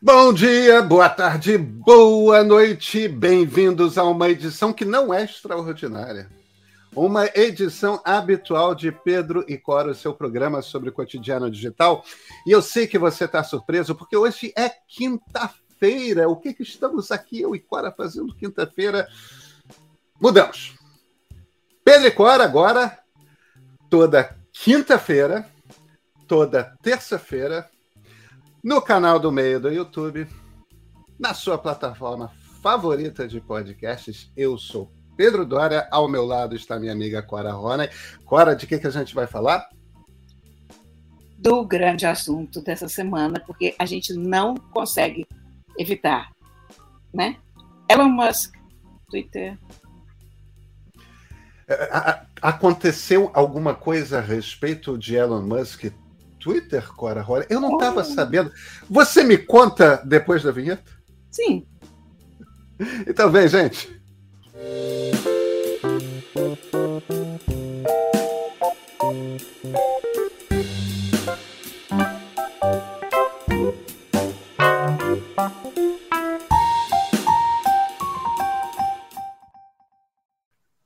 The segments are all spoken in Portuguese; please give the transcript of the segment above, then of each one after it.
Bom dia, boa tarde, boa noite. Bem-vindos a uma edição que não é extraordinária. Uma edição habitual de Pedro e Cora, o seu programa sobre o cotidiano digital. E eu sei que você está surpreso, porque hoje é quinta-feira. O que, que estamos aqui, eu e Cora, fazendo quinta-feira? Mudamos. Pedro e Cora agora, toda quinta-feira, toda terça-feira, no canal do meio do YouTube, na sua plataforma favorita de podcasts. Eu sou Pedro Dória, ao meu lado está minha amiga Cora Rona. Cora, de que, que a gente vai falar? Do grande assunto dessa semana, porque a gente não consegue evitar, né? Elon Musk, Twitter. É, aconteceu alguma coisa a respeito de Elon Musk Twitter, Cora Roller? Eu não estava oh. sabendo. Você me conta depois da vinheta? Sim. Então vem, gente.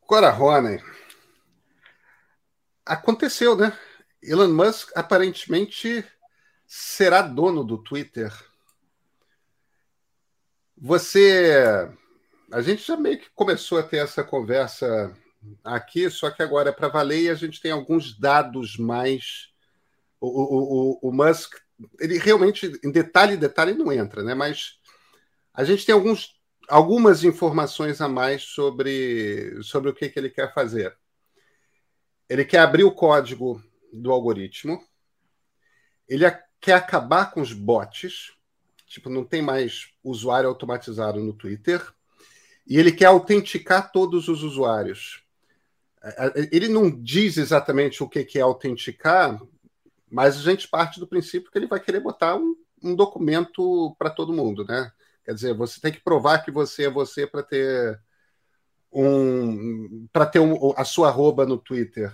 Cora Ronen. Aconteceu, né? Elon Musk aparentemente será dono do Twitter. Você. A gente já meio que começou a ter essa conversa aqui, só que agora é para valer e a gente tem alguns dados mais. O, o, o, o Musk, ele realmente, em detalhe, detalhe não entra, né? Mas a gente tem alguns, algumas informações a mais sobre, sobre o que, que ele quer fazer. Ele quer abrir o código do algoritmo. Ele quer acabar com os bots, tipo, não tem mais usuário automatizado no Twitter, e ele quer autenticar todos os usuários. Ele não diz exatamente o que é autenticar, mas a gente parte do princípio que ele vai querer botar um, um documento para todo mundo, né? Quer dizer, você tem que provar que você é você para ter um para ter um, a sua arroba no Twitter.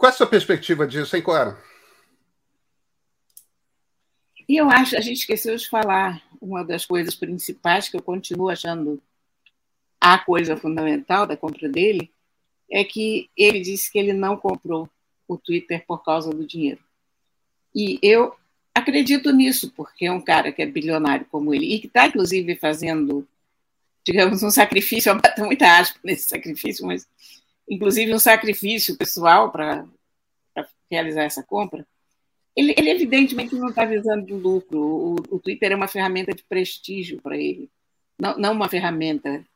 Qual é a sua perspectiva disso, hein, Clara? E eu acho, a gente esqueceu de falar uma das coisas principais que eu continuo achando a coisa fundamental da compra dele, é que ele disse que ele não comprou o Twitter por causa do dinheiro. E eu acredito nisso, porque é um cara que é bilionário como ele, e que está, inclusive, fazendo, digamos, um sacrifício, eu bato muita aspa nesse sacrifício, mas inclusive um sacrifício pessoal para realizar essa compra, ele, ele evidentemente não está visando lucro. O, o, Twitter é uma ferramenta de prestígio para ele, não, não uma ferramenta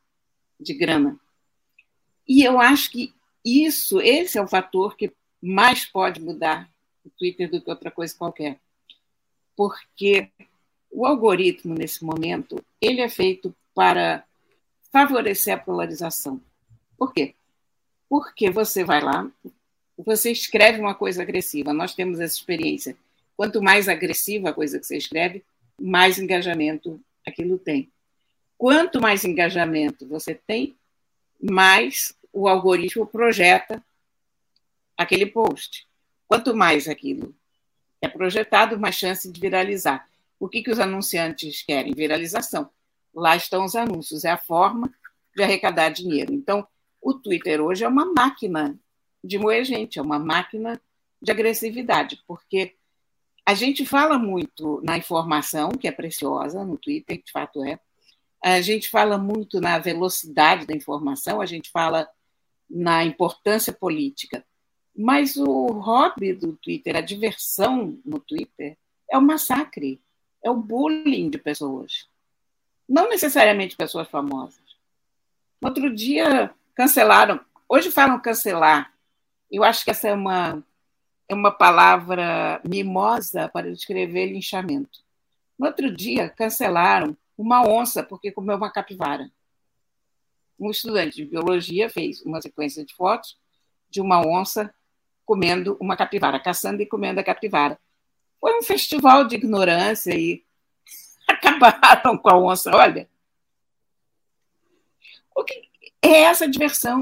de grana. E eu acho que isso, esse é o fator que mais pode mudar o Twitter do que outra coisa qualquer. Porque o algoritmo, nesse momento, ele é feito para favorecer a polarização. Por quê? Porque você vai lá, você escreve uma coisa agressiva. Nós temos essa experiência. Quanto mais agressiva a coisa que você escreve, mais engajamento aquilo tem. Quanto mais engajamento você tem, mais o algoritmo projeta aquele post. Quanto mais aquilo é projetado, mais chance de viralizar. O que, que os anunciantes querem? Viralização. Lá estão os anúncios, é a forma de arrecadar dinheiro. Então, o Twitter hoje é uma máquina de moer gente, é uma máquina de agressividade, porque a gente fala muito na informação, que é preciosa no Twitter, de fato é. A gente fala muito na velocidade da informação, a gente fala na importância política. Mas o hobby do Twitter, a diversão no Twitter, é o massacre, é o bullying de pessoas. Não necessariamente pessoas famosas. Outro dia, cancelaram. Hoje falam cancelar. Eu acho que essa é uma, é uma palavra mimosa para descrever linchamento. No outro dia, cancelaram uma onça porque comeu uma capivara. Um estudante de biologia fez uma sequência de fotos de uma onça comendo uma capivara, caçando e comendo a capivara. Foi um festival de ignorância e acabaram com a onça. Olha, o que, é essa diversão.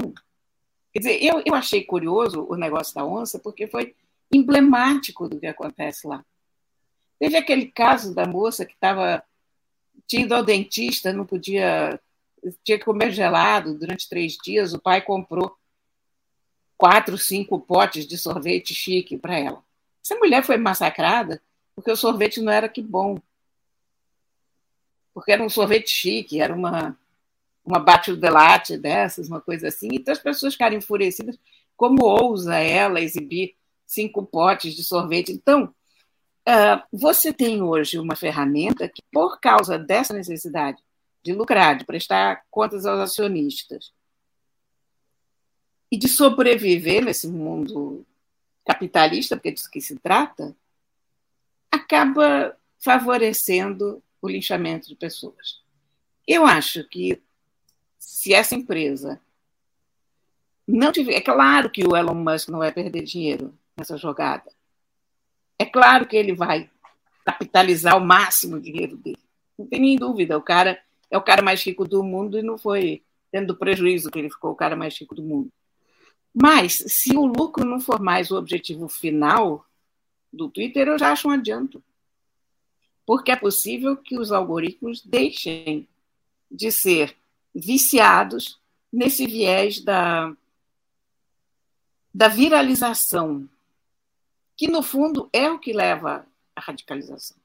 Quer dizer, eu, eu achei curioso o negócio da onça, porque foi emblemático do que acontece lá. Teve aquele caso da moça que estava tinha ao dentista, não podia, tinha que comer gelado durante três dias. O pai comprou quatro, cinco potes de sorvete chique para ela. Essa mulher foi massacrada porque o sorvete não era que bom. Porque era um sorvete chique, era uma, uma bate de latte dessas, uma coisa assim. Então as pessoas ficaram enfurecidas. Como ousa ela exibir cinco potes de sorvete? Então, uh, você tem hoje uma ferramenta que, por causa dessa necessidade de lucrar, de prestar contas aos acionistas e de sobreviver nesse mundo capitalista, porque é disso que se trata, acaba favorecendo o linchamento de pessoas. Eu acho que se essa empresa não tiver. É claro que o Elon Musk não vai perder dinheiro nessa jogada. É claro que ele vai capitalizar o máximo dinheiro dele. Não tem nem dúvida. O cara é o cara mais rico do mundo e não foi tendo prejuízo que ele ficou o cara mais rico do mundo. Mas, se o lucro não for mais o objetivo final do Twitter, eu já acho um adianto. Porque é possível que os algoritmos deixem de ser viciados nesse viés da, da viralização, que no fundo é o que leva à radicalização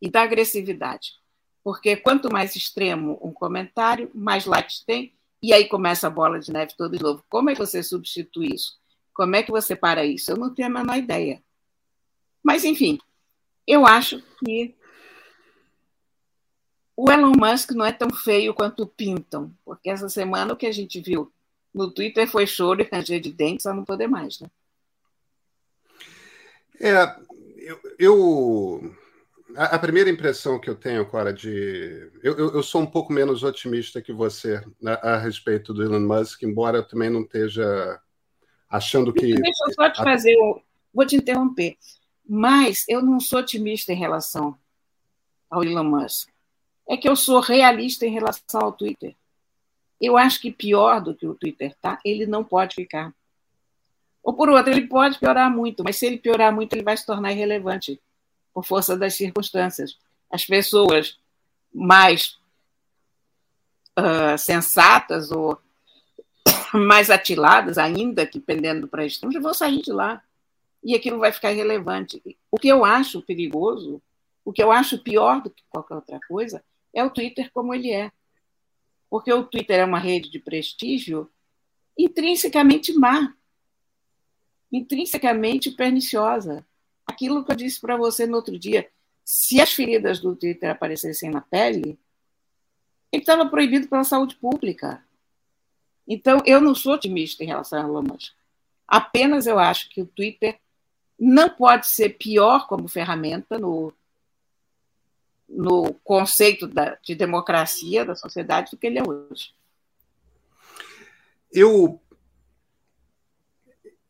e da agressividade. Porque quanto mais extremo um comentário, mais likes tem, e aí começa a bola de neve todo de novo. Como é que você substitui isso? Como é que você para isso? Eu não tenho a menor ideia. Mas, enfim, eu acho que o Elon Musk não é tão feio quanto pintam, porque essa semana o que a gente viu no Twitter foi choro e ranger de dentes a não poder mais, né? É, eu, eu a, primeira impressão que eu tenho, Cora, de. Eu, eu, eu, sou um pouco menos otimista que você a, a, respeito do Elon Musk, embora eu também não esteja achando que. Deixa eu só te fazer. Vou te interromper. Mas eu não sou otimista em relação ao Elon Musk. É que eu sou realista em relação ao Twitter. Eu acho que pior do que o Twitter tá, ele não pode ficar. Ou por outro, ele pode piorar muito, mas se ele piorar muito, ele vai se tornar irrelevante por força das circunstâncias. As pessoas mais uh, sensatas ou mais atiladas, ainda que pendendo para extremos, vão sair de lá. E aquilo vai ficar irrelevante. O que eu acho perigoso, o que eu acho pior do que qualquer outra coisa, é o Twitter como ele é. Porque o Twitter é uma rede de prestígio intrinsecamente má, intrinsecamente perniciosa aquilo que eu disse para você no outro dia, se as feridas do Twitter aparecessem na pele, ele estava proibido pela saúde pública. Então, eu não sou otimista em relação a Elon. Apenas eu acho que o Twitter não pode ser pior como ferramenta no, no conceito da, de democracia da sociedade do que ele é hoje. Eu,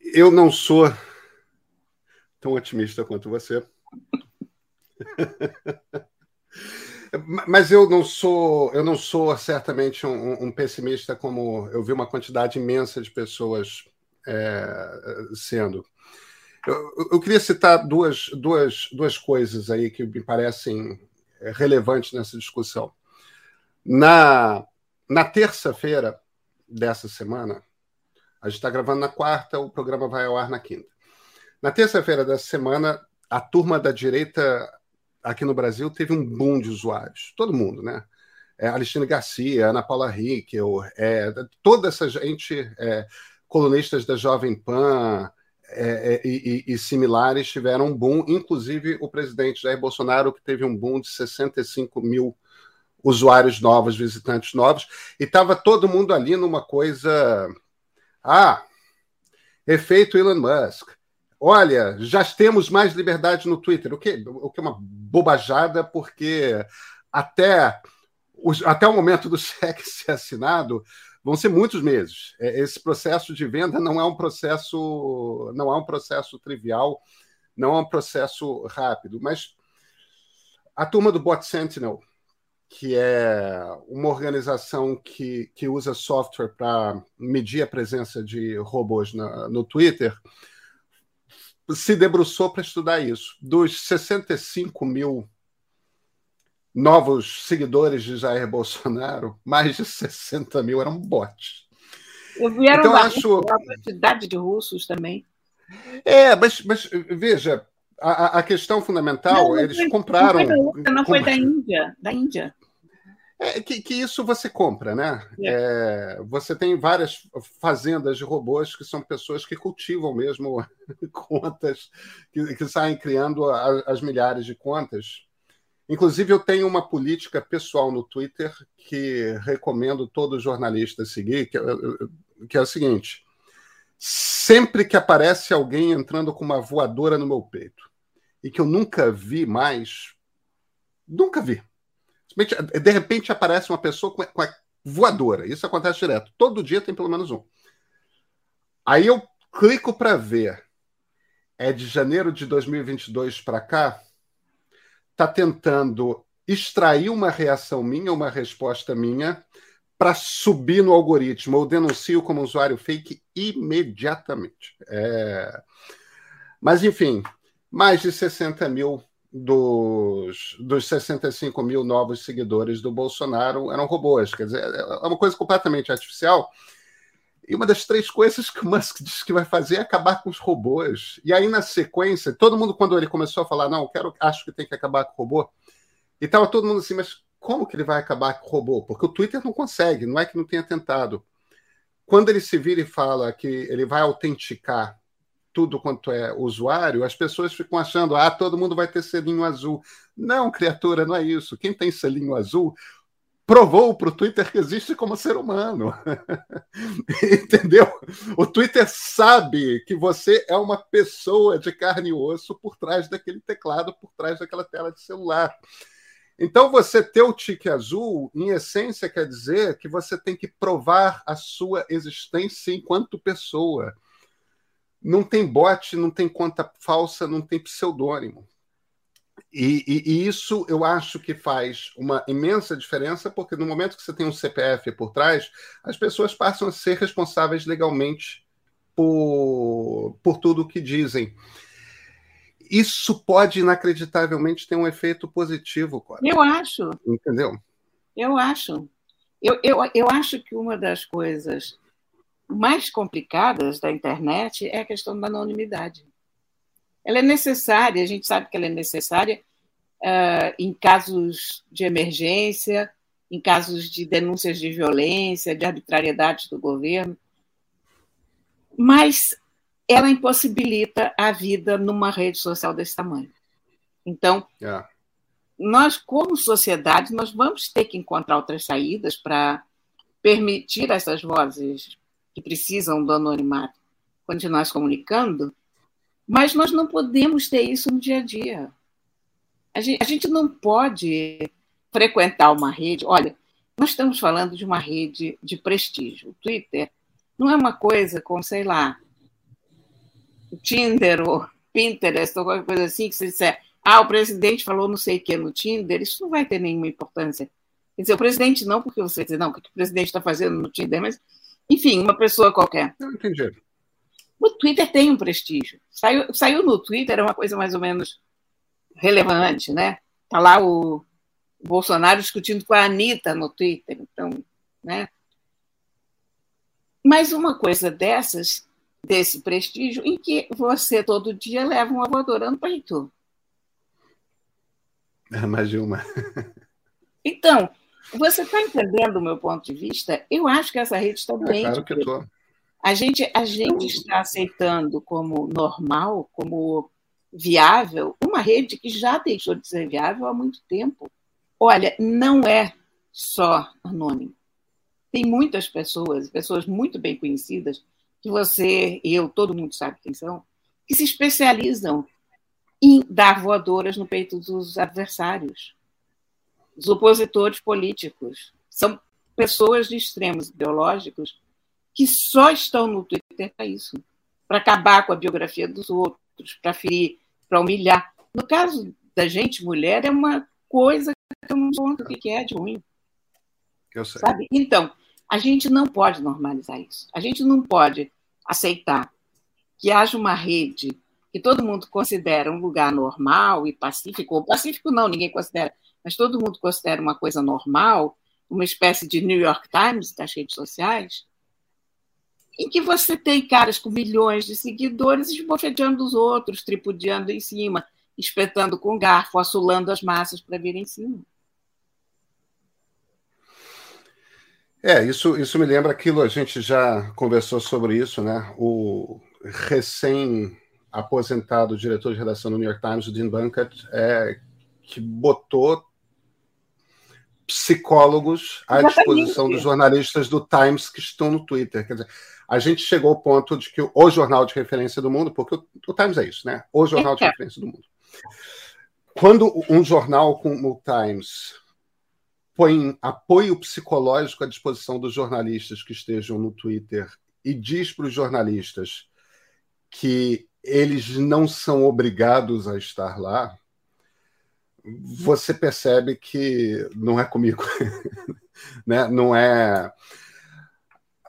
eu não sou tão otimista quanto você. Mas eu não sou, eu não sou certamente um, um, pessimista como eu vi uma quantidade imensa de pessoas é, sendo. Eu, eu, queria citar duas, duas, duas coisas aí que me parecem relevantes nessa discussão. Na, na terça-feira dessa semana, a gente está gravando na quarta, o programa vai ao ar na quinta. Na terça-feira dessa semana, a turma da direita aqui no Brasil teve um boom de usuários. Todo mundo, né? É, Alexandre Garcia, Ana Paula Rickel, é, toda essa gente, é, colunistas da Jovem Pan é, é e, e, similares, tiveram um boom, inclusive o presidente Jair Bolsonaro, que teve um boom de 65 mil usuários novos, visitantes novos, e estava todo mundo ali numa coisa. Ah, efeito Elon Musk. Olha, já temos mais liberdade no Twitter, o que, o que é uma bobajada, porque até, os, até o momento do cheque ser assinado vão ser muitos meses. É, esse processo de venda não é um processo, não é um processo trivial, não é um processo rápido. Mas a turma do Bot Sentinel, que é uma organização que, que usa software para medir a presença de robôs na, no Twitter, se debruçou para estudar isso. Dos 65 mil novos seguidores de Jair Bolsonaro, mais de 60 mil eram bots. Eu vieram então, acho... a quantidade de russos também. É, mas, mas veja, a, a questão fundamental, não, eles foi, compraram. Não foi, da, não foi da Índia, da Índia. É, que, que, isso você compra, né? É. É, você tem várias fazendas de robôs que são pessoas que cultivam mesmo contas, que, que saem criando a, as milhares de contas. Inclusive, eu tenho uma política pessoal no Twitter que recomendo todo jornalista seguir, que, é, que é o seguinte: sempre que aparece alguém entrando com uma voadora no meu peito e que eu nunca vi mais, nunca vi de repente aparece uma pessoa com a voadora. Isso acontece direto. Todo dia tem pelo menos um. Aí eu clico para ver. É de janeiro de 2022 para cá. Está tentando extrair uma reação minha, uma resposta minha, para subir no algoritmo. Eu denuncio como usuário fake imediatamente. É... Mas, enfim, mais de 60 mil dos, dos 65 mil novos seguidores do Bolsonaro eram robôs. Quer dizer, é uma coisa completamente artificial. E uma das três coisas que o Musk disse que vai fazer é acabar com os robôs. E aí, na sequência, todo mundo, quando ele começou a falar, não, quero, acho que tem que acabar com o robô, e estava todo mundo assim, mas como que ele vai acabar com o robô? Porque o Twitter não consegue, não é que não tenha tentado. Quando ele se vira e fala que ele vai autenticar tudo quanto é usuário, as pessoas ficam achando, ah, todo mundo vai ter selinho azul. Não, criatura, não é isso. Quem tem selinho azul provou para o Twitter que existe como ser humano. Entendeu? O Twitter sabe que você é uma pessoa de carne e osso por trás daquele teclado, por trás daquela tela de celular. Então, você ter o tique azul, em essência, quer dizer que você tem que provar a sua existência enquanto pessoa não tem bot, não tem conta falsa, não tem pseudônimo. E, e, e, isso eu acho que faz uma imensa diferença, porque no momento que você tem um CPF por trás, as pessoas passam a ser responsáveis legalmente por, por tudo o que dizem. Isso pode, inacreditavelmente, ter um efeito positivo, Cora. Eu acho. Entendeu? Eu acho. Eu, eu, eu acho que uma das coisas mais complicadas da internet é a questão da anonimidade. Ela é necessária, a gente sabe que ela é necessária uh, em casos de emergência, em casos de denúncias de violência, de arbitrariedade do governo, mas ela impossibilita a vida numa rede social desse tamanho. Então, é. nós, como sociedade, nós vamos ter que encontrar outras saídas para permitir essas vozes que precisam do anonimato continuar se comunicando, mas nós não podemos ter isso no dia a dia. A gente, a gente não pode frequentar uma rede. Olha, nós estamos falando de uma rede de prestígio. O Twitter não é uma coisa como, sei lá, o Tinder ou Pinterest ou qualquer coisa assim, que você disser, ah, o presidente falou não sei o que no Tinder, isso não vai ter nenhuma importância. Quer dizer, o presidente não, porque você diz, não, o que o presidente está fazendo no Tinder, mas enfim, uma pessoa qualquer. Não entendi. O Twitter tem um prestígio. Saiu, saiu no Twitter, é uma coisa mais ou menos relevante, né? Está lá o Bolsonaro discutindo com a Anitta no Twitter. Então, né? Mas uma coisa dessas, desse prestígio, em que você todo dia leva uma voadora no peito. Mais de uma. Então, você está entendendo o meu ponto de vista? Eu acho que essa rede está é, bem. Claro que estou. A gente, a gente está aceitando como normal, como viável, uma rede que já deixou de ser viável há muito tempo. Olha, não é só anônimo. Tem muitas pessoas, pessoas muito bem conhecidas, que você, eu, todo mundo sabe quem são, que se especializam em dar voadoras no peito dos adversários os opositores políticos. São pessoas de extremos ideológicos que só estão no Twitter para isso para acabar com a biografia dos outros, para ferir, para humilhar. No caso da gente, mulher, é uma coisa que eu não conto o que é de ruim. Eu sei. Sabe? Então, a gente não pode normalizar isso. A gente não pode aceitar que haja uma rede que todo mundo considera um lugar normal e pacífico, ou pacífico não, ninguém considera, mas todo mundo considera uma coisa normal, uma espécie de New York Times das redes sociais, em que você tem caras com milhões de seguidores esbofeteando os outros, tripudiando em cima, espetando com garfo, assolando as massas para vir em cima. É, isso, isso me lembra aquilo, a gente já conversou sobre isso, né? O recém-aposentado diretor de redação do New York Times, o Dean Bunkett, é, que botou psicólogos à disposição dos jornalistas do Times que estão no Twitter. Quer dizer, a gente chegou ao ponto de que o jornal de referência do mundo, porque o, o Times é isso, né? O jornal de é. referência do mundo. Quando um jornal como o Times põe apoio psicológico à disposição dos jornalistas que estejam no Twitter e diz para os jornalistas que eles não são obrigados a estar lá, você percebe que não é comigo, né? Não é.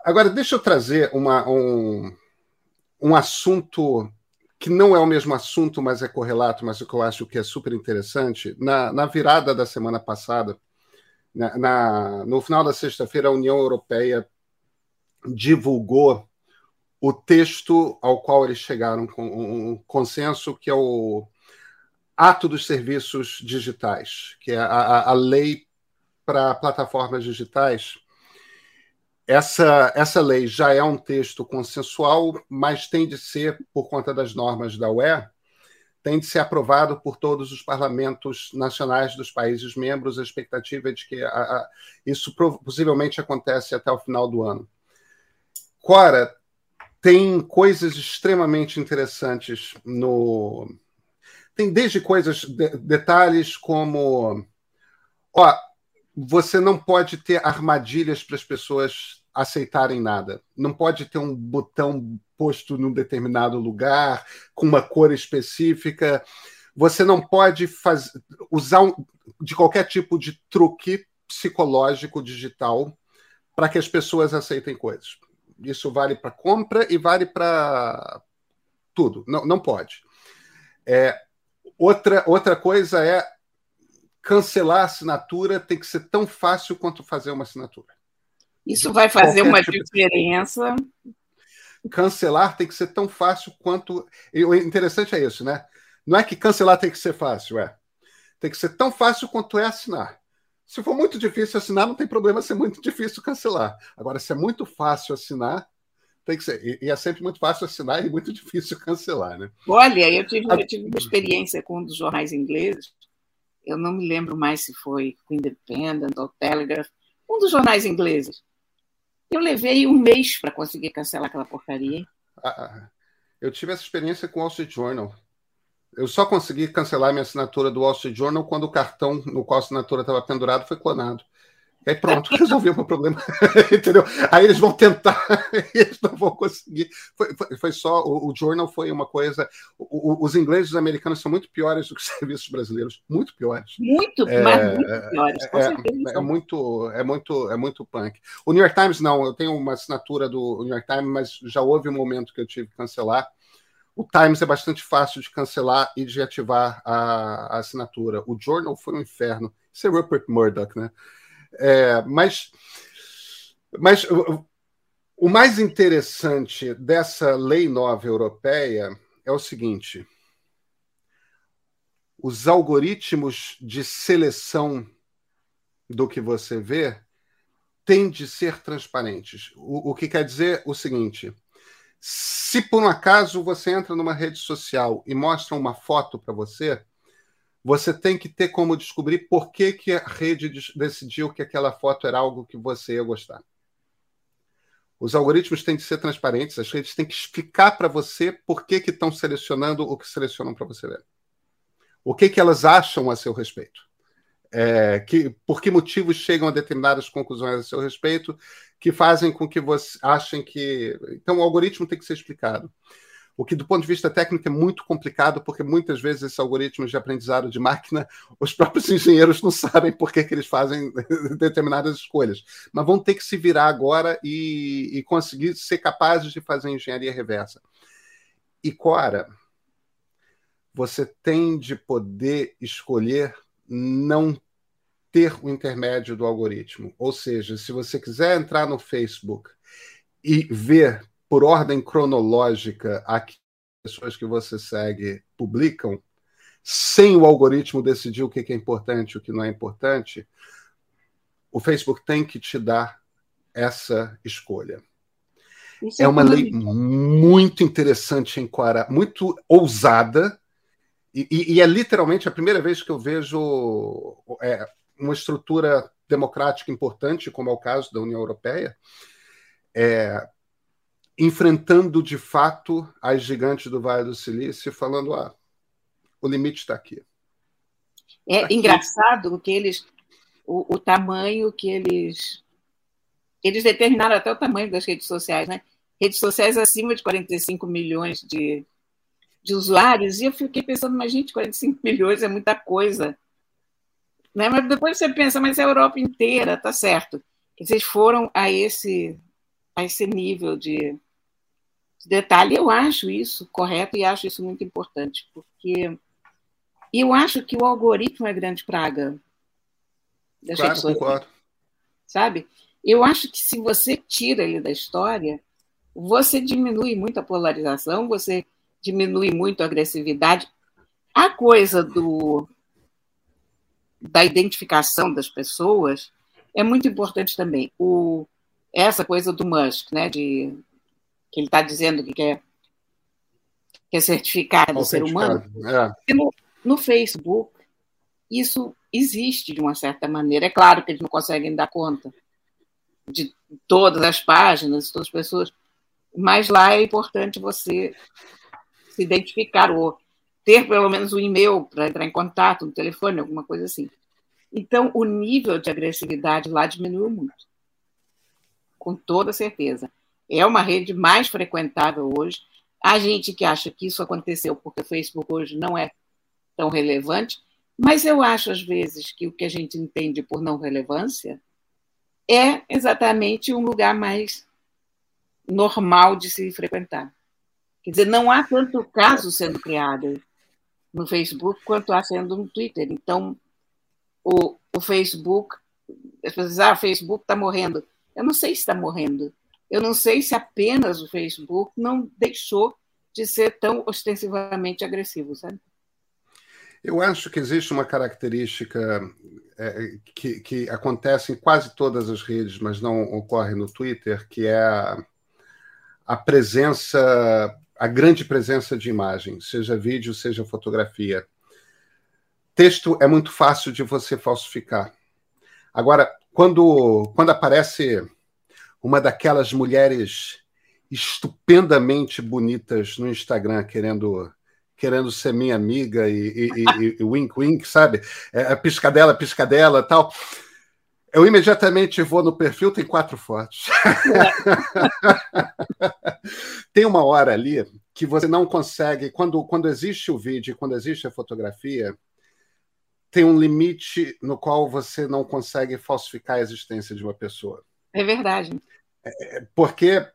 Agora deixa eu trazer uma, um, um assunto que não é o mesmo assunto, mas é correlato, mas que eu acho que é super interessante. Na, na virada da semana passada, na, na no final da sexta-feira, a União Europeia divulgou o texto ao qual eles chegaram com um consenso, que é o Ato dos Serviços Digitais, que é a, a lei para plataformas digitais. Essa, essa lei já é um texto consensual, mas tem de ser, por conta das normas da UE, tem de ser aprovado por todos os parlamentos nacionais dos países membros. A expectativa é de que a, a, isso possivelmente acontece até o final do ano. Cora, tem coisas extremamente interessantes no, tem desde coisas, de, detalhes como. Ó, você não pode ter armadilhas para as pessoas aceitarem nada. Não pode ter um botão posto num determinado lugar, com uma cor específica. Você não pode faz, usar um, de qualquer tipo de truque psicológico digital para que as pessoas aceitem coisas. Isso vale para compra e vale para tudo. Não, não pode. É, Outra, outra coisa é cancelar a assinatura tem que ser tão fácil quanto fazer uma assinatura. Isso vai fazer Qualquer uma tipo diferença. Cancelar tem que ser tão fácil quanto. E o interessante é isso, né? Não é que cancelar tem que ser fácil, é. Tem que ser tão fácil quanto é assinar. Se for muito difícil assinar, não tem problema ser muito difícil cancelar. Agora, se é muito fácil assinar, tem que ser. E é sempre muito fácil assinar e muito difícil cancelar, né? Olha, eu tive, eu tive uma experiência com um dos jornais ingleses, eu não me lembro mais se foi o Independent ou Telegraph, um dos jornais ingleses. Eu levei um mês para conseguir cancelar aquela porcaria. Ah, ah, eu tive essa experiência com o Wall Street Journal. Eu só consegui cancelar minha assinatura do Wall Street Journal quando o cartão no qual a assinatura estava pendurado foi clonado. E aí pronto, resolveu o meu problema. Entendeu? Aí eles vão tentar, eles não vão conseguir. Foi, foi, foi só, o, o, Journal foi uma coisa. O, os ingleses e os americanos são muito piores do que os serviços brasileiros. Muito piores. Muito, é, mas muito piores. É, é, é, muito, é, muito, é muito punk. O New York Times, não, eu tenho uma assinatura do New York Times, mas já houve um momento que eu tive que cancelar. O Times é bastante fácil de cancelar e de ativar a, a assinatura. O Journal foi um inferno. Isso é Rupert Murdoch, né? É, mas, mas o, mais interessante dessa lei nova europeia é o seguinte: os algoritmos de seleção do que você vê têm de ser transparentes. O, o que quer dizer o seguinte: se por um acaso você entra numa rede social e mostra uma foto para você, você tem que ter como descobrir por que, que a rede decidiu que aquela foto era algo que você ia gostar. Os algoritmos têm de ser transparentes, as redes têm que explicar para você por que, que estão selecionando o que selecionam para você ver. O que, que elas acham a seu respeito. É, que, por que motivos chegam a determinadas conclusões a seu respeito que fazem com que você achem que. Então, o algoritmo tem que ser explicado. O que, do ponto de vista técnico, é muito complicado, porque muitas vezes esses algoritmos de aprendizado de máquina, os próprios engenheiros não sabem por que, que eles fazem determinadas escolhas. Mas vão ter que se virar agora e, e conseguir ser capazes de fazer engenharia reversa. E Cora, você tem de poder escolher não ter o intermédio do algoritmo. Ou seja, se você quiser entrar no Facebook e ver por ordem cronológica as pessoas que você segue publicam, sem o algoritmo decidir o que é importante e o que não é importante, o Facebook tem que te dar essa escolha. Isso é uma lei muito interessante em Quara, muito ousada, e, e, e, é literalmente a primeira vez que eu vejo é, uma estrutura democrática importante, como é o caso da União Europeia, é, enfrentando de fato as gigantes do Vale do Silício, falando: ah, o limite está aqui. É aqui. engraçado que eles, o, o, tamanho que eles. Eles determinaram até o tamanho das redes sociais, né? Redes sociais acima de 45 milhões de, de usuários, e eu fiquei pensando, mas gente, 45 milhões é muita coisa. Né? Mas depois você pensa, mas é a Europa inteira, tá certo. Vocês foram a esse, a esse nível de, de detalhe. Eu acho isso correto e acho isso muito importante, porque eu acho que o algoritmo é grande praga das claro, pessoas. Concordo. Sabe? Eu acho que se você tira ele da história, você diminui muito a polarização, você diminui muito a agressividade. A coisa do da identificação das pessoas é muito importante também. O, essa coisa do Musk, né, de, que ele está dizendo que quer, quer certificar do ser humano. É. No, no, Facebook, isso existe de uma certa maneira. É claro que eles não conseguem dar conta de todas as páginas, de todas as pessoas, mas lá é importante você se identificar ou ter pelo menos um e-mail para entrar em contato, um telefone, alguma coisa assim. Então, o nível de agressividade lá diminuiu muito, com toda certeza. É uma rede mais frequentável hoje. Há gente que acha que isso aconteceu porque o Facebook hoje não é tão relevante, mas eu acho, às vezes, que o que a gente entende por não relevância é exatamente um lugar mais normal de se frequentar. Quer dizer, não há tanto caso sendo criado no Facebook quanto há sendo no Twitter. Então, o, o Facebook, as pessoas dizem, ah, o Facebook está morrendo. Eu não sei se está morrendo. Eu não sei se apenas o Facebook não deixou de ser tão ostensivamente agressivo, sabe? Eu acho que existe uma característica é, que, que acontece em quase todas as redes, mas não ocorre no Twitter, que é a, a presença a grande presença de imagem, seja vídeo, seja fotografia. Texto é muito fácil de você falsificar. Agora, quando, quando aparece uma daquelas mulheres estupendamente bonitas no Instagram querendo querendo ser minha amiga e, e, e, e wink wink, sabe? É, piscadela, piscadela tal. Eu imediatamente vou no perfil, tem quatro fotos. tem uma hora ali que você não consegue. Quando, quando existe o vídeo, quando existe a fotografia, tem um limite no qual você não consegue falsificar a existência de uma pessoa. É verdade. Porque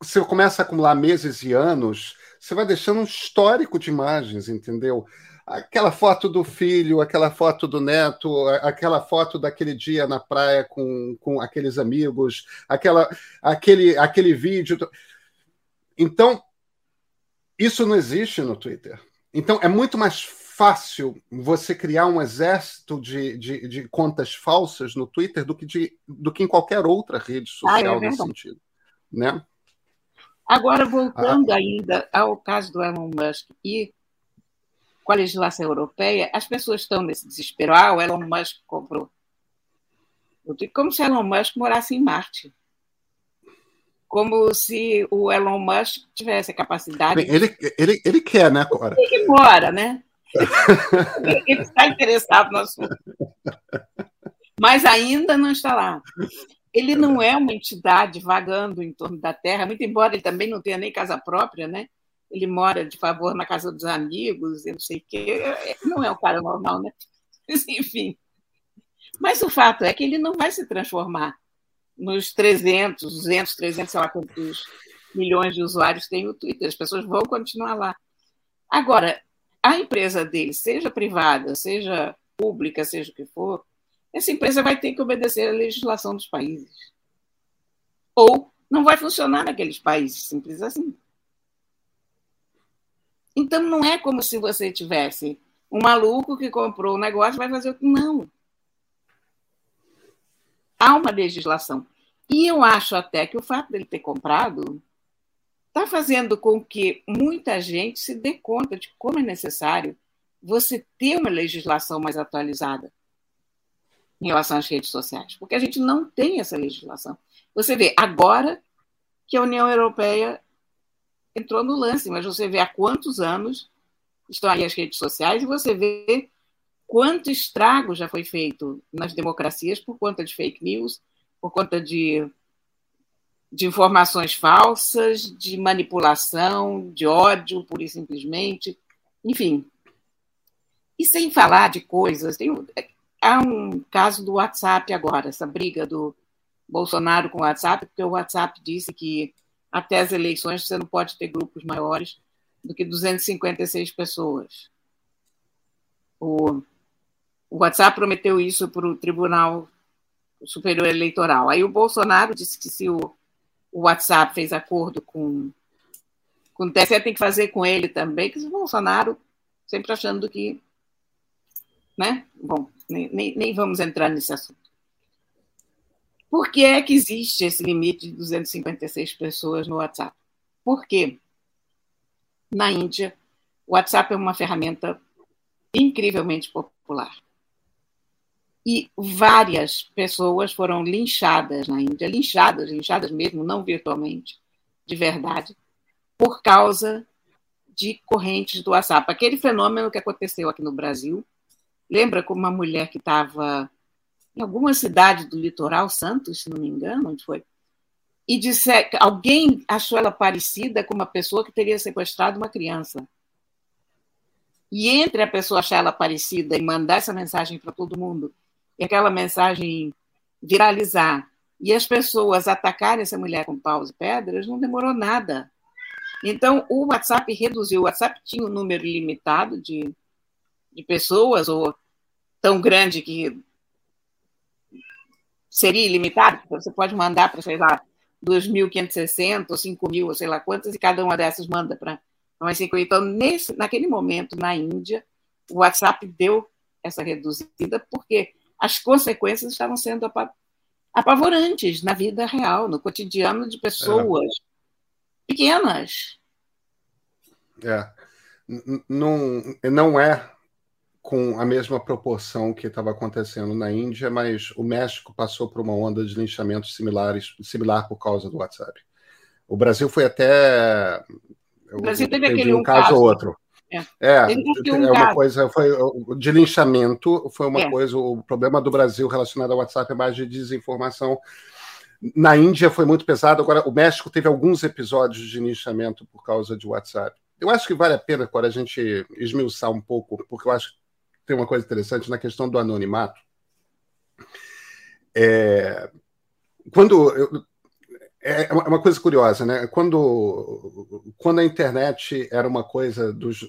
você começa a acumular meses e anos, você vai deixando um histórico de imagens, entendeu? aquela foto do filho, aquela foto do neto, aquela foto daquele dia na praia com, com aqueles amigos, aquela, aquele, aquele vídeo. Então, isso não existe no Twitter. Então, é muito mais fácil você criar um exército de, de, de contas falsas no Twitter do que, de, do que em qualquer outra rede social ah, é nesse sentido. Né? Agora, voltando ah, ainda ao caso do Elon Musk e com a legislação europeia, as pessoas estão nesse desespero. Ah, o Elon Musk comprou. Como se Elon Musk morasse em Marte. Como se o Elon Musk tivesse a capacidade. Bem, ele, ele, ele quer, né, Cora? Ele mora, né? ele está interessado no assunto. Mas ainda não está lá. Ele não é uma entidade vagando em torno da Terra, muito embora ele também não tenha nem casa própria, né? ele mora de favor na casa dos amigos, eu não sei o quê. Não é um cara normal, né? Enfim. Mas o fato é que ele não vai se transformar nos 300, 200, 300, sei lá quantos milhões de usuários tem o Twitter. As pessoas vão continuar lá. Agora, a empresa dele, seja privada, seja pública, seja o que for, essa empresa vai ter que obedecer à legislação dos países. Ou não vai funcionar naqueles países, simples assim. Então não é como se você tivesse um maluco que comprou um negócio vai fazer o que. Não. Há uma legislação. E eu acho até que o fato dele ter comprado está fazendo com que muita gente se dê conta de como é necessário você ter uma legislação mais atualizada em relação às redes sociais, porque a gente não tem essa legislação. Você vê agora que a União Europeia entrou no lance, mas você vê há quantos anos estão aí as redes sociais e você vê quanto estrago já foi feito nas democracias por conta de fake news, por conta de, de informações falsas, de manipulação, de ódio, pura e simplesmente. Enfim. E sem falar de coisas, tem, há um caso do WhatsApp agora, essa briga do Bolsonaro com o WhatsApp, porque o WhatsApp disse que até as eleições você não pode ter grupos maiores do que 256 pessoas. O, o WhatsApp prometeu isso para o Tribunal Superior Eleitoral. Aí o Bolsonaro disse que se o, o WhatsApp fez acordo com, com o TSE, tem que fazer com ele também, que o Bolsonaro sempre achando que. Né? Bom, nem, nem, vamos entrar nesse assunto. Por que é que existe esse limite de 256 pessoas no WhatsApp? Por quê? Na Índia, o WhatsApp é uma ferramenta incrivelmente popular. E várias pessoas foram linchadas na Índia, linchadas, linchadas mesmo, não virtualmente, de verdade, por causa de correntes do WhatsApp. Aquele fenômeno que aconteceu aqui no Brasil, lembra como uma mulher que estava em alguma cidade do litoral, Santos, se não me engano, onde foi, e disse, alguém achou ela parecida com uma pessoa que teria sequestrado uma criança. E entre a pessoa achar ela parecida e mandar essa mensagem para todo mundo, e aquela mensagem viralizar, e as pessoas atacarem essa mulher com paus e pedras, não demorou nada. Então, o WhatsApp reduziu. O WhatsApp tinha um número limitado de, de pessoas, ou tão grande que seria ilimitado, você pode mandar para, sei lá, 2.560 ou 5.000, ou sei lá quantas, e cada uma dessas manda para mais 5. Então, nesse, naquele momento, na Índia, o WhatsApp deu essa reduzida, porque as consequências estavam sendo apavorantes na vida real, no cotidiano de pessoas é. pequenas. É. Não, não é com a mesma proporção que estava acontecendo na Índia, mas o México passou por uma onda de linchamentos similares, similar por causa do WhatsApp. O Brasil foi até. O Brasil teve aquele um caso, ou outro. É, é, é uma coisa, foi de linchamento, foi uma é. coisa. O problema do Brasil relacionado ao WhatsApp é mais de desinformação. Na Índia foi muito pesado. Agora, o México teve alguns episódios de linchamento por causa de WhatsApp. Eu acho que vale a pena agora a gente esmiuçar um pouco, porque eu acho tem uma coisa interessante na questão do anonimato. É, quando eu, é uma coisa curiosa, né? Quando, quando a internet era uma coisa dos,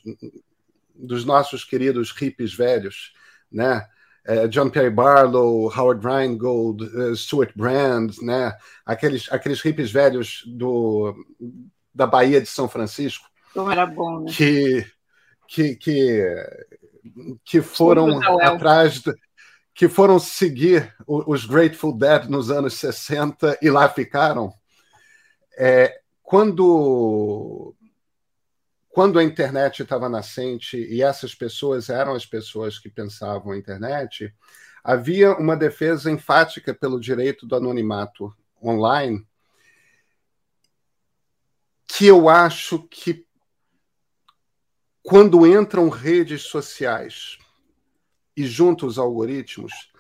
dos nossos queridos hippies velhos, né? É, John Perry Barlow, Howard Rheingold, uh, Stuart Brand, né? Aqueles, aqueles hippies velhos do, da Bahia de São Francisco. Como era bom, né? Que, que, que que foram atrás, que foram seguir os Grateful Dead nos anos 60 e lá ficaram. É, quando quando a internet estava nascente e essas pessoas eram as pessoas que pensavam a internet, havia uma defesa enfática pelo direito do anonimato online, que eu acho que quando entram redes sociais e junto os algoritmos,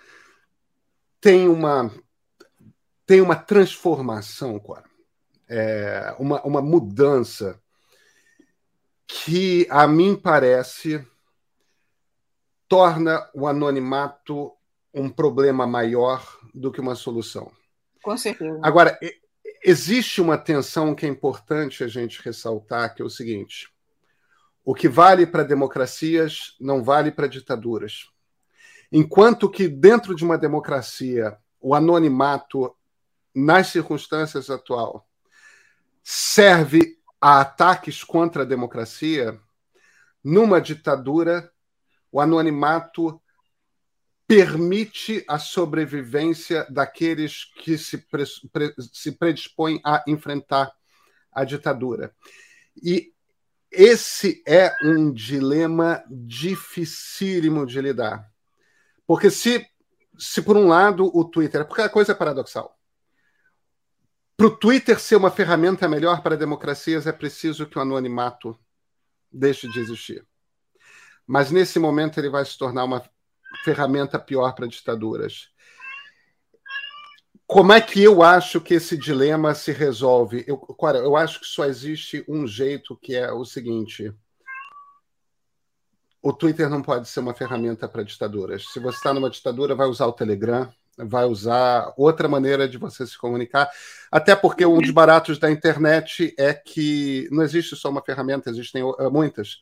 tem uma, tem uma transformação. É, uma, uma mudança que, a mim parece, torna o anonimato um problema maior do que uma solução. Com certeza. Agora, existe uma tensão que é importante a gente ressaltar, que é o seguinte: O que vale para democracias não vale para ditaduras. Enquanto que dentro de uma democracia o anonimato, nas circunstâncias atual, serve a ataques contra a democracia, numa ditadura, o anonimato permite a sobrevivência daqueles que se, pre, pre, se predispõem a enfrentar a ditadura. E esse é um dilema dificílimo de lidar. Porque se, se por um lado o Twitter. Porque a coisa é paradoxal. Para o Twitter ser uma ferramenta melhor para democracias, é preciso que o anonimato deixe de existir. Mas nesse momento ele vai se tornar uma ferramenta pior para ditaduras. Como é que eu acho que esse dilema se resolve? Eu, cara, eu acho que só existe um jeito, que é o seguinte: o Twitter não pode ser uma ferramenta para ditaduras. Se você está numa ditadura, vai usar o Telegram, vai usar outra maneira de você se comunicar. Até porque um dos baratos da internet é que não existe só uma ferramenta, existem muitas.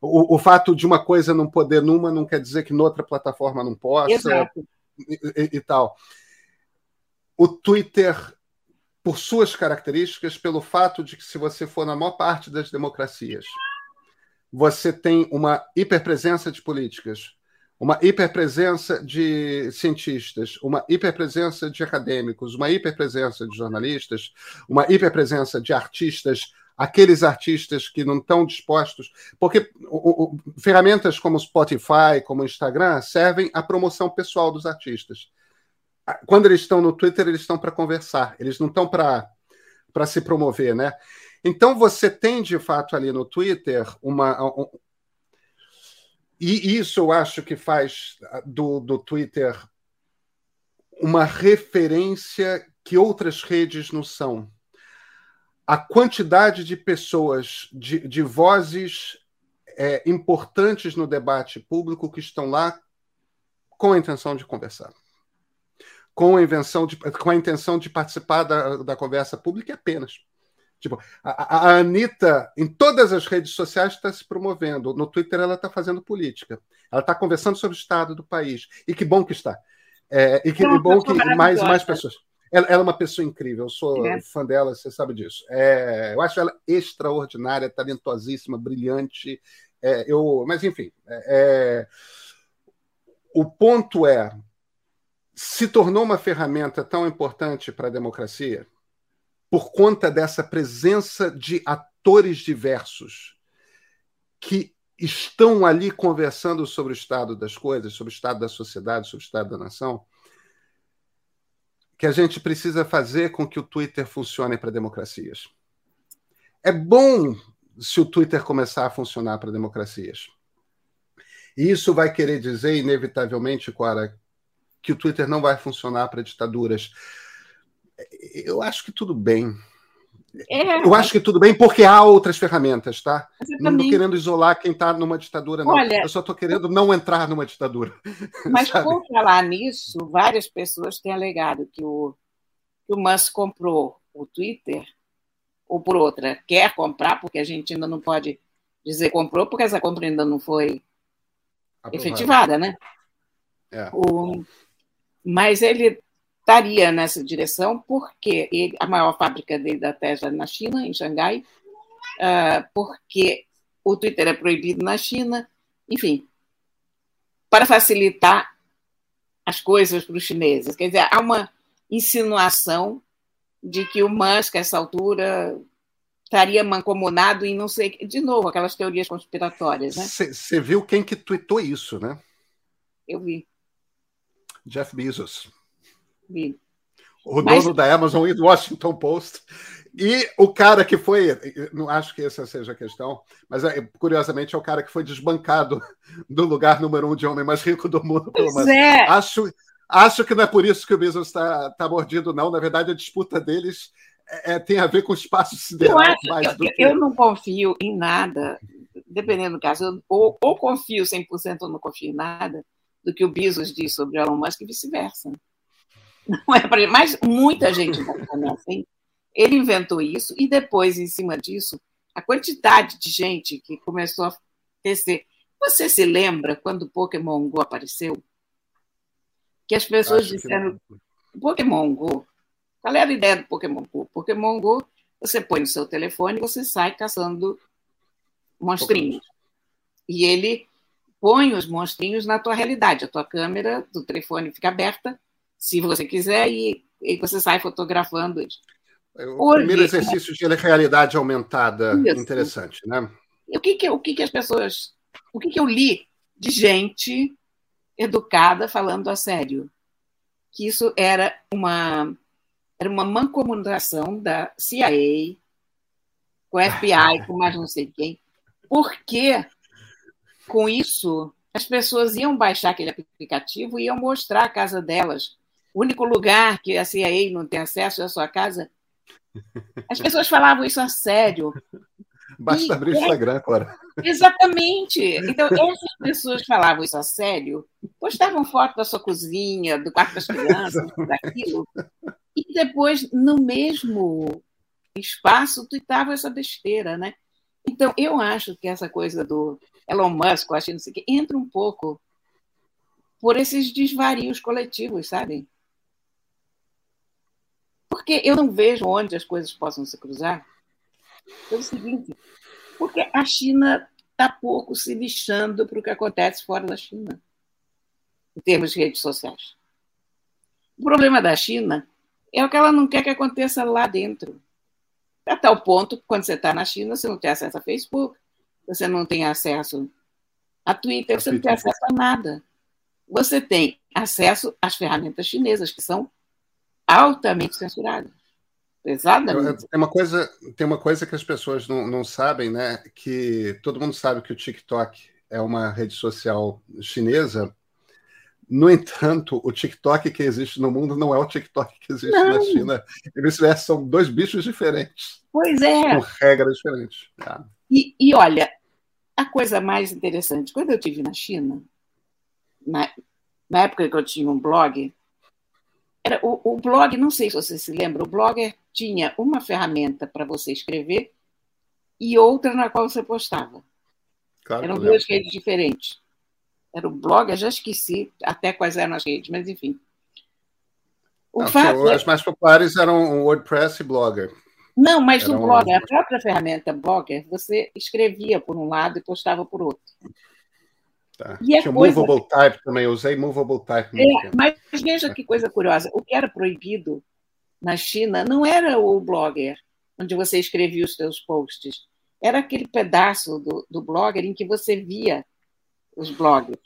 O, o fato de uma coisa não poder numa não quer dizer que noutra plataforma não possa e, e, e tal o Twitter, por suas características, pelo fato de que, se você for na maior parte das democracias, você tem uma hiperpresença de políticas, uma hiperpresença de cientistas, uma hiperpresença de acadêmicos, uma hiperpresença de jornalistas, uma hiperpresença de artistas, aqueles artistas que não estão dispostos. Porque o, o, ferramentas como Spotify, como Instagram, servem à promoção pessoal dos artistas quando eles estão no Twitter, eles estão para conversar, eles não estão para se promover, né? Então você tem de fato ali no Twitter uma. E isso eu acho que faz do, do Twitter uma referência que outras redes não são. A quantidade de pessoas, de, de vozes é, importantes no debate público que estão lá com a intenção de conversar com a, invenção de, com a intenção de participar da, da conversa pública apenas. Tipo, a, a Anitta, em todas as redes sociais, está se promovendo. No Twitter, ela está fazendo política. Ela está conversando sobre o estado do país. E que bom que está. É, e que Não, bom que mais mais pessoas. Ela, ela, é uma pessoa incrível. Eu sou é. fã dela, você sabe disso. É, eu acho ela extraordinária, talentosíssima, brilhante. É, eu, mas, enfim. É, é, o ponto é se tornou uma ferramenta tão importante para a democracia por conta dessa presença de atores diversos que estão ali conversando sobre o estado das coisas, sobre o estado da sociedade, sobre o estado da nação, que a gente precisa fazer com que o Twitter funcione para democracias. É bom se o Twitter começar a funcionar para democracias. E isso vai querer dizer, inevitavelmente, Cora, que o Twitter não vai funcionar para ditaduras. Eu acho que tudo bem. É, eu acho que tudo bem porque há outras ferramentas, tá? Não estou querendo isolar quem está numa ditadura, não. Olha, eu só estou querendo não entrar numa ditadura. Mas sabe? por falar nisso, várias pessoas têm alegado que o, que o Musk comprou o Twitter, ou por outra, quer comprar, porque a gente ainda não pode dizer comprou, porque essa compra ainda não foi Aprovado. efetivada, né? É. O, mas ele estaria nessa direção porque ele, a maior fábrica dele da Tesla é na China, em Xangai, uh, porque o Twitter é proibido na China, enfim, para facilitar as coisas para os chineses. Quer dizer, há uma insinuação de que o Musk, a essa altura, estaria mancomunado em não sei. De novo, aquelas teorias conspiratórias. Você né? viu quem que tweetou isso, né? Eu vi. Jeff Bezos. O Mas... dono da Amazon e do Washington Post. E o cara que foi, não acho que essa seja a questão, mas é, curiosamente é o cara que foi desbancado do lugar número um de homem mais rico do mundo. Pois é. Acho, acho que não é por isso que o Bezos está tá mordido, não. Na verdade, a disputa deles é, é tem a ver com o espaço sideral. Eu, acho, eu, que... eu não confio em nada, dependendo do caso. ou, ou confio 100% ou não confio em nada do que o Bezos diz sobre Elon Musk e vice-versa. Não é para mas muita gente está ficando assim. Ele inventou isso e depois, em cima disso, a quantidade de gente que começou a tecer. Você se lembra quando o Pokémon Go apareceu? Que as pessoas Acho disseram: que... Pokémon Go. Qual era a ideia do Pokémon Go? Pokémon Go, você põe no seu telefone e você sai caçando monstrinhos. Pokémon. E ele põe os monstrinhos na tua realidade. A tua câmera do telefone fica aberta, se você quiser, e, e você sai fotografando eles. É o Hoje, primeiro exercício de realidade aumentada, isso. interessante, né? o que que, o que que as pessoas, o que que eu li de gente educada falando a sério? Que isso era uma era uma mancomunação da CIA com o FBI, com mais não sei quem, porque com isso as pessoas iam baixar aquele aplicativo e iam mostrar a casa delas. O único lugar que a CIA não tem acesso é a sua casa as pessoas falavam isso a sério. Basta e, abrir o Instagram agora. Exatamente. Então, essas pessoas falavam isso a sério, postavam foto da sua cozinha, do quarto das crianças, daquilo, e depois, no mesmo espaço, tuitavam essa besteira, né? Então, eu acho que essa coisa do Elon Musk, eu acho não sei o quê, entra um pouco por esses desvarios coletivos, sabe? Porque eu não vejo onde as coisas possam se cruzar. Pelo seguinte, porque a China está pouco se lixando para o que acontece fora da China, em termos de redes sociais. O problema da China é o que ela não quer que aconteça lá dentro. A tal ponto que, quando você está na China, você não tem acesso a Facebook, você não tem acesso a Twitter, você não tem acesso a nada. Você tem acesso às ferramentas chinesas, que são altamente censurada. Pesadamente. Tem uma coisa, tem uma coisa que as pessoas não, não sabem, né? Que todo mundo sabe que o TikTok é uma rede social chinesa. No entanto, o TikTok que existe no mundo não é o TikTok que existe não. na China. E vice-versa, são dois bichos diferentes. Pois é. Com regras diferentes. É. E, e olha, a coisa mais interessante, quando eu estive na China, na, na época que eu tinha um blog, era, o, o blog, não sei se você se lembra, o blogger tinha uma ferramenta para você escrever e outra na qual você postava. Claro, eram duas redes diferentes. Era o blog, eu já esqueci até quais eram as redes, mas enfim. Não, fato, é as mais populares eram o WordPress e Blogger. Não, mas no Blogger, a própria ferramenta Blogger, você escrevia por um lado e postava por outro. Tá. E Tinha coisa... Movable Type também, eu usei Movable Type. É, mas veja que coisa curiosa, o que era proibido na China não era o Blogger, onde você escrevia os seus posts, era aquele pedaço do, do Blogger em que você via os blogs.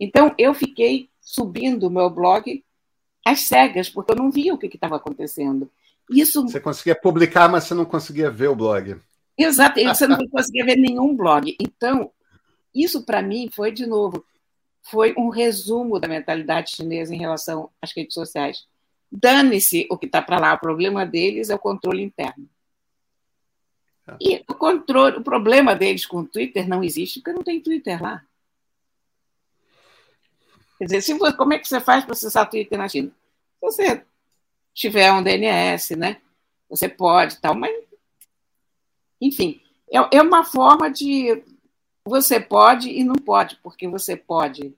Então, eu fiquei subindo o meu blog às cegas, porque eu não via o que estava acontecendo. Isso... Você conseguia publicar, mas você não conseguia ver o blog. Exato, você não conseguia ver nenhum blog. Então, isso, para mim, foi, de novo, foi um resumo da mentalidade chinesa em relação às redes sociais. Dane-se o que está para lá, o problema deles é o controle interno. É. E o controle, o problema deles com o Twitter não existe porque não tem Twitter lá. Quer dizer, se você, como é que você faz para acessar Twitter na China? Se você tiver um DNS, né? Você pode tal, mas enfim, é, é uma forma de você pode e não pode, porque você pode.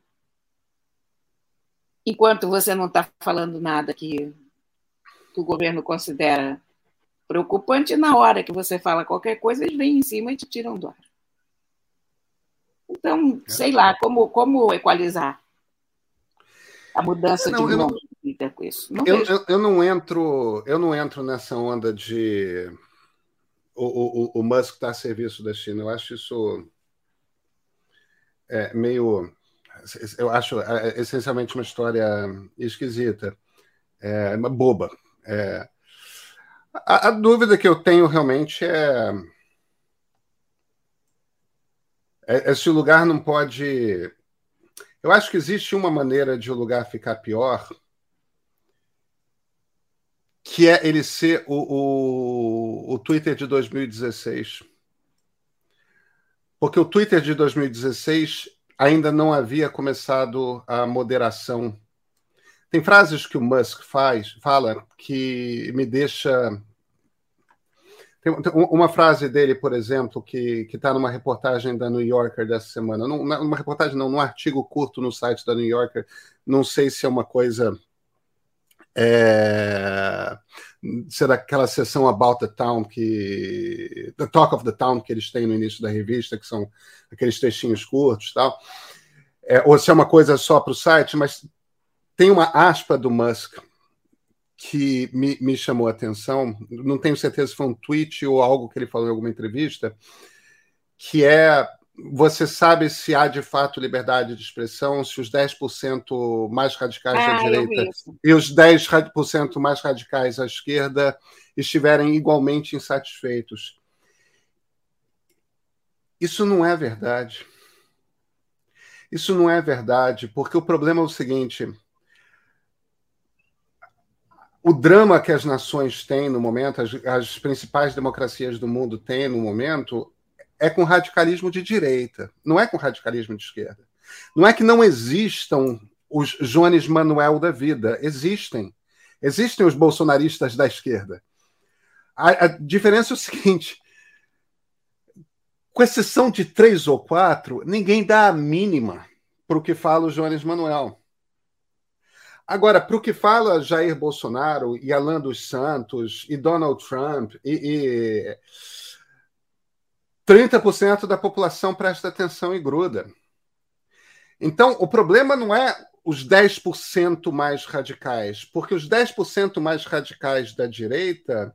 Enquanto você não está falando nada que, que o governo considera preocupante, na hora que você fala qualquer coisa, eles vêm em cima e te tiram do ar. Então, é. sei lá, como, como equalizar a mudança não, de nome não, com isso? Não eu, eu, eu, não entro, eu não entro nessa onda de o, o, o Musk está a serviço da China. Eu acho isso é, meio. Eu acho é, essencialmente uma história esquisita, é, uma boba. É, a, a, dúvida que eu tenho realmente é, é, é se o lugar não pode. Eu acho que existe uma maneira de o lugar ficar pior, que é ele ser o, o, o Twitter de 2016 porque o Twitter de 2016 ainda não havia começado a moderação. Tem frases que o Musk faz, fala que me deixa Tem, uma frase dele, por exemplo, que está numa reportagem da New Yorker dessa semana. Não, numa reportagem, não, num artigo curto no site da New Yorker. Não sei se é uma coisa. É, será aquela sessão About the Town que. The Talk of the Town que eles têm no início da revista, que são aqueles textinhos curtos tal. É, ou se é uma coisa só para o site, mas tem uma aspa do Musk que me, me chamou a atenção, não tenho certeza se foi um tweet ou algo que ele falou em alguma entrevista, que é você sabe se há de fato liberdade de expressão, se os 10% mais radicais ah, da direita e os 10% mais radicais à esquerda estiverem igualmente insatisfeitos. Isso não é verdade. Isso não é verdade, porque o problema é o seguinte: o drama que as nações têm no momento, as, as, principais democracias do mundo têm no momento, é com radicalismo de direita, não é com radicalismo de esquerda. Não é que não existam os Jones Manuel da vida, existem. Existem os bolsonaristas da esquerda. A, a diferença é o seguinte: com exceção de três ou quatro, ninguém dá a mínima para o que fala o Jones Manuel. Agora, para o que fala Jair Bolsonaro e Alan dos Santos e Donald Trump e, e 30% da população presta atenção e gruda. Então, o problema não é os 10% mais radicais, porque os 10% mais radicais da direita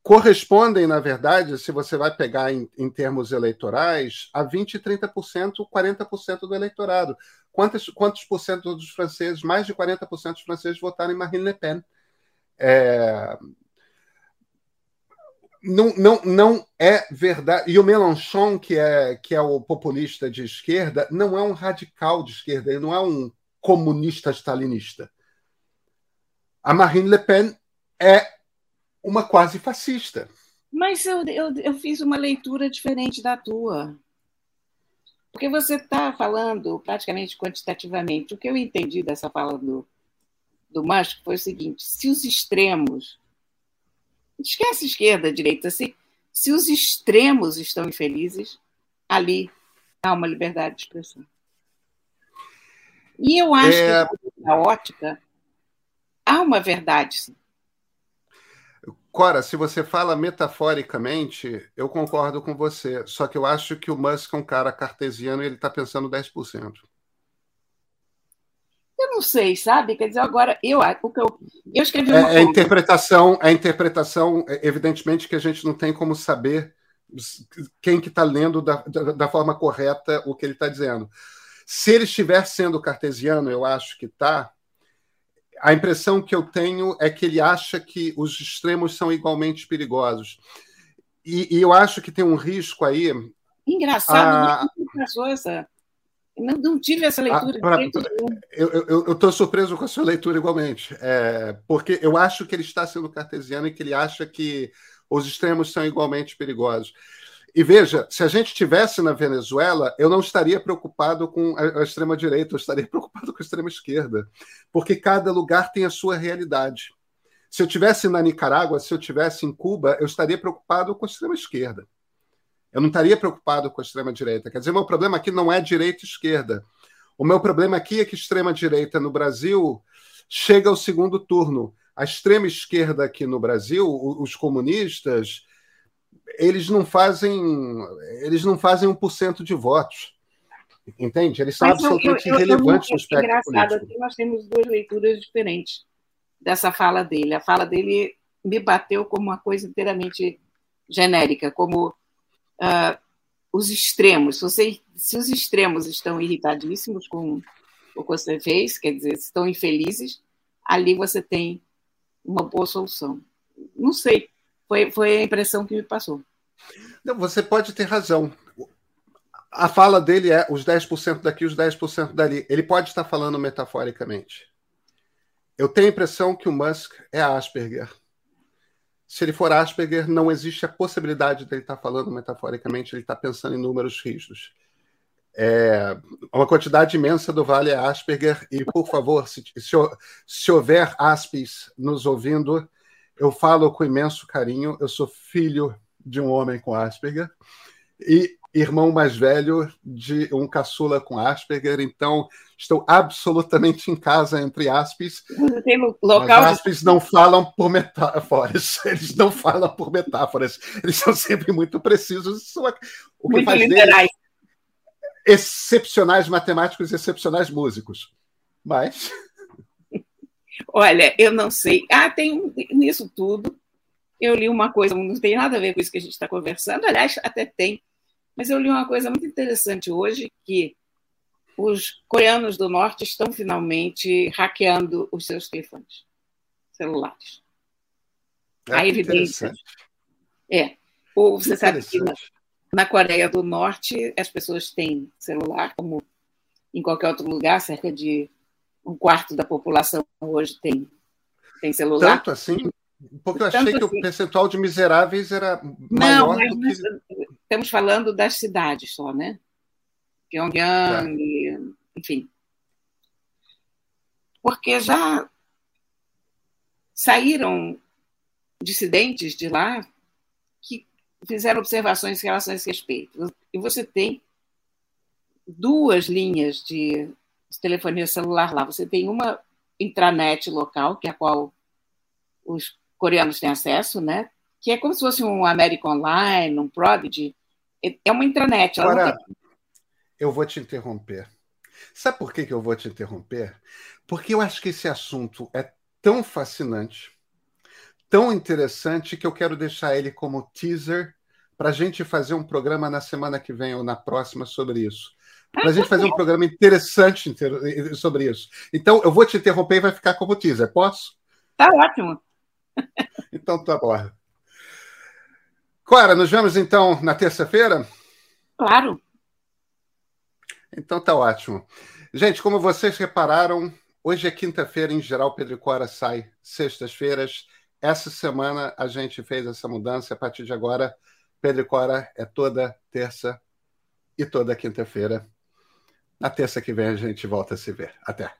correspondem, na verdade, se você vai pegar em, em termos eleitorais, a 20%, 30%, 40% do eleitorado. Quantos, quantos por cento dos franceses, mais de 40% dos franceses votaram em Marine Le Pen? É... Não, não, não é verdade. E o Mélenchon, que é, que é o populista de esquerda, não é um radical de esquerda, ele não é um comunista stalinista. A Marine Le Pen é uma quase fascista. Mas eu, eu, eu fiz uma leitura diferente da tua. Porque você está falando praticamente quantitativamente. O que eu entendi dessa fala do, do Musk foi o seguinte: se os extremos. Esquece esquerda, direita. Se, se os extremos estão infelizes, ali há uma liberdade de expressão. E eu acho é... que, na ótica, há uma verdade, sim. Cora, se você fala metaforicamente, eu concordo com você. Só que eu acho que o Musk é um cara cartesiano e ele está pensando 10%. Eu não sei, sabe? Quer dizer, agora, eu, o que eu, eu escrevi uma. É, a interpretação, a interpretação, evidentemente, que a gente não tem como saber quem que está lendo da, da, da, forma correta o que ele está dizendo. Se ele estiver sendo cartesiano, eu acho que está, a impressão que eu tenho é que ele acha que os extremos são igualmente perigosos. E, e eu acho que tem um risco aí. Engraçado, a... não, essa, não, não tive essa leitura. A, pra, eu estou surpreso com a sua leitura igualmente, é, porque eu acho que ele está sendo cartesiano e que ele acha que os extremos são igualmente perigosos. E veja, se a gente estivesse na Venezuela, eu não estaria preocupado com a, extrema-direita, eu estaria preocupado com a extrema-esquerda, porque cada lugar tem a sua realidade. Se eu tivesse na Nicarágua, se eu tivesse em Cuba, eu estaria preocupado com a extrema-esquerda. Eu não estaria preocupado com a extrema-direita. Quer dizer, meu problema aqui não é direita e esquerda. O meu problema aqui é que extrema-direita no Brasil chega ao segundo turno. A extrema-esquerda aqui no Brasil, os comunistas, eles não fazem eles não fazem 1% de votos. Entende? Eles são Mas, absolutamente eu, eu, irrelevantes eu, no espectro engraçado, político. Aqui nós temos duas leituras diferentes dessa fala dele. A fala dele me bateu como uma coisa inteiramente genérica, como uh, os extremos. Se, você, se os extremos estão irritadíssimos com o que você fez, quer dizer, estão infelizes, ali você tem uma boa solução. Não sei, foi, foi a impressão que me passou. Não, você pode ter razão. A fala dele é os 10% daqui, os 10% dali. Ele pode estar falando metaforicamente. Eu tenho a impressão que o Musk é Asperger. Se ele for Asperger, não existe a possibilidade dele estar falando metaforicamente, ele está pensando em números rígidos. É, uma quantidade imensa do Vale é Asperger, e, por favor, se, se, se houver Aspes nos ouvindo, eu falo com imenso carinho. Eu sou filho de um homem com Asperger e irmão mais velho de um caçula com Asperger, então estou absolutamente em casa entre aspas. Você tem local. As aspas não falam por metáforas, eles não falam por metáforas, eles são sempre muito precisos. O que muito faz literais. excepcionais matemáticos e excepcionais músicos. Mas. Olha, eu não sei. Ah, tem nisso tudo. Eu li uma coisa, não tem nada a ver com isso que a gente está conversando, aliás, até tem mas eu li uma coisa muito interessante hoje, que os coreanos do norte estão finalmente hackeando os seus telefones celulares. É a evidência. É. Ou você sabe que na, na, Coreia do Norte as pessoas têm celular, como em qualquer outro lugar, cerca de um quarto da população hoje tem, tem celular. Tanto assim? Porque eu achei Tanto que assim. o percentual de miseráveis era maior Não, do que estamos falando das cidades só, né? Pyongyang, é. enfim. Porque já saíram dissidentes de lá que fizeram observações em relação a esse respeito. E você tem duas linhas de telefonia celular lá. Você tem uma intranet local, que é a qual os coreanos têm acesso, né? que é como se fosse um American Online, um Prodigy, é uma intranet. Agora, tem... eu vou te interromper. Sabe por que, que eu vou te interromper? Porque eu acho que esse assunto é tão fascinante, tão interessante, que eu quero deixar ele como teaser para a gente fazer um programa na semana que vem ou na próxima sobre isso. Para a gente fazer um programa interessante sobre isso. Então, eu vou te interromper e vai ficar como teaser. Posso? Tá ótimo. Então, tá bom. Clara, nos vemos então na terça-feira? Claro. Então tá ótimo. Gente, como vocês repararam, hoje é quinta-feira, em geral, Pedro Cora sai sextas-feiras. Essa semana a gente fez essa mudança. A partir de agora, Pedro Cora é toda terça e toda quinta-feira. Na terça que vem a gente volta a se ver. Até.